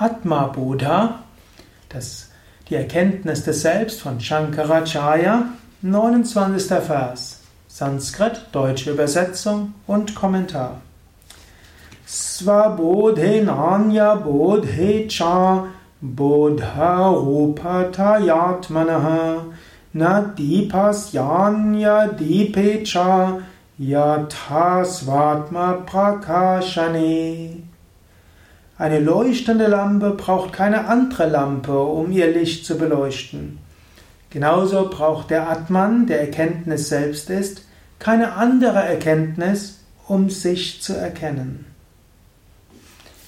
Atma Buddha, das, die Erkenntnis des Selbst von Shankaracharya, 29. Vers, Sanskrit, deutsche Übersetzung und Kommentar. Svabodhenanya bodhecha bodha rupatayatmanaha na dipasyanya dipecha yatha svatma prakashane eine leuchtende Lampe braucht keine andere Lampe, um ihr Licht zu beleuchten. Genauso braucht der Atman, der Erkenntnis selbst ist, keine andere Erkenntnis, um sich zu erkennen.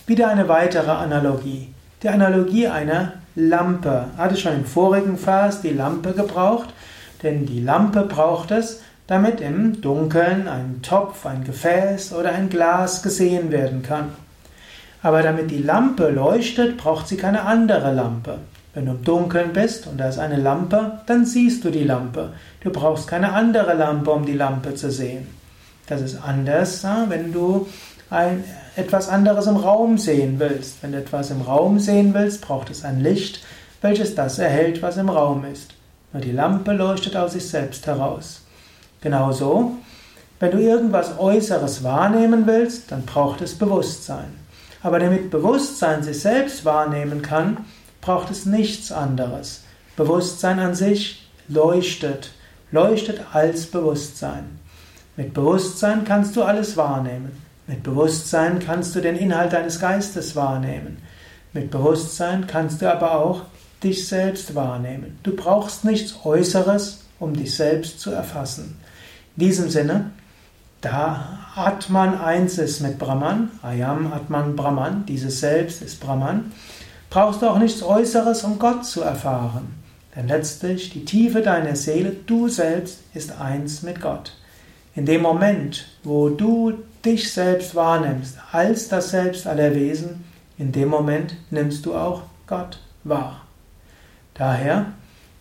Wieder eine weitere Analogie. Die Analogie einer Lampe. Hatte schon im vorigen Vers die Lampe gebraucht, denn die Lampe braucht es, damit im Dunkeln ein Topf, ein Gefäß oder ein Glas gesehen werden kann. Aber damit die Lampe leuchtet, braucht sie keine andere Lampe. Wenn du im Dunkeln bist und da ist eine Lampe, dann siehst du die Lampe. Du brauchst keine andere Lampe, um die Lampe zu sehen. Das ist anders, wenn du ein, etwas anderes im Raum sehen willst. Wenn du etwas im Raum sehen willst, braucht es ein Licht, welches das erhält, was im Raum ist. Nur die Lampe leuchtet aus sich selbst heraus. Genauso, wenn du irgendwas Äußeres wahrnehmen willst, dann braucht es Bewusstsein. Aber damit Bewusstsein sich selbst wahrnehmen kann, braucht es nichts anderes. Bewusstsein an sich leuchtet, leuchtet als Bewusstsein. Mit Bewusstsein kannst du alles wahrnehmen. Mit Bewusstsein kannst du den Inhalt deines Geistes wahrnehmen. Mit Bewusstsein kannst du aber auch dich selbst wahrnehmen. Du brauchst nichts Äußeres, um dich selbst zu erfassen. In diesem Sinne, da Atman eins ist mit Brahman, Ayam Atman Brahman, dieses Selbst ist Brahman, brauchst du auch nichts Äußeres, um Gott zu erfahren. Denn letztlich die Tiefe deiner Seele, du selbst, ist eins mit Gott. In dem Moment, wo du dich selbst wahrnimmst als das Selbst aller Wesen, in dem Moment nimmst du auch Gott wahr. Daher,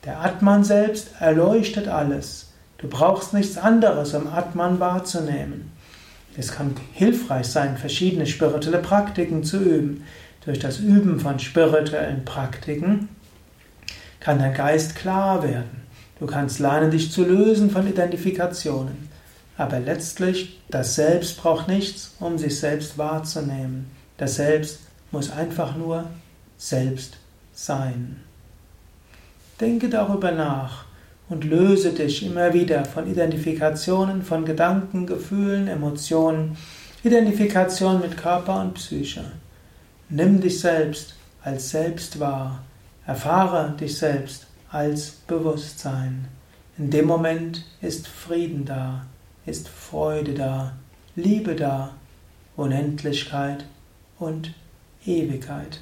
der Atman selbst erleuchtet alles. Du brauchst nichts anderes, um Atman wahrzunehmen. Es kann hilfreich sein, verschiedene spirituelle Praktiken zu üben. Durch das Üben von spirituellen Praktiken kann dein Geist klar werden. Du kannst lernen, dich zu lösen von Identifikationen. Aber letztlich, das Selbst braucht nichts, um sich selbst wahrzunehmen. Das Selbst muss einfach nur selbst sein. Denke darüber nach und löse dich immer wieder von Identifikationen, von Gedanken, Gefühlen, Emotionen, Identifikation mit Körper und Psyche. Nimm dich selbst als selbst wahr, erfahre dich selbst als Bewusstsein. In dem Moment ist Frieden da, ist Freude da, Liebe da, Unendlichkeit und Ewigkeit.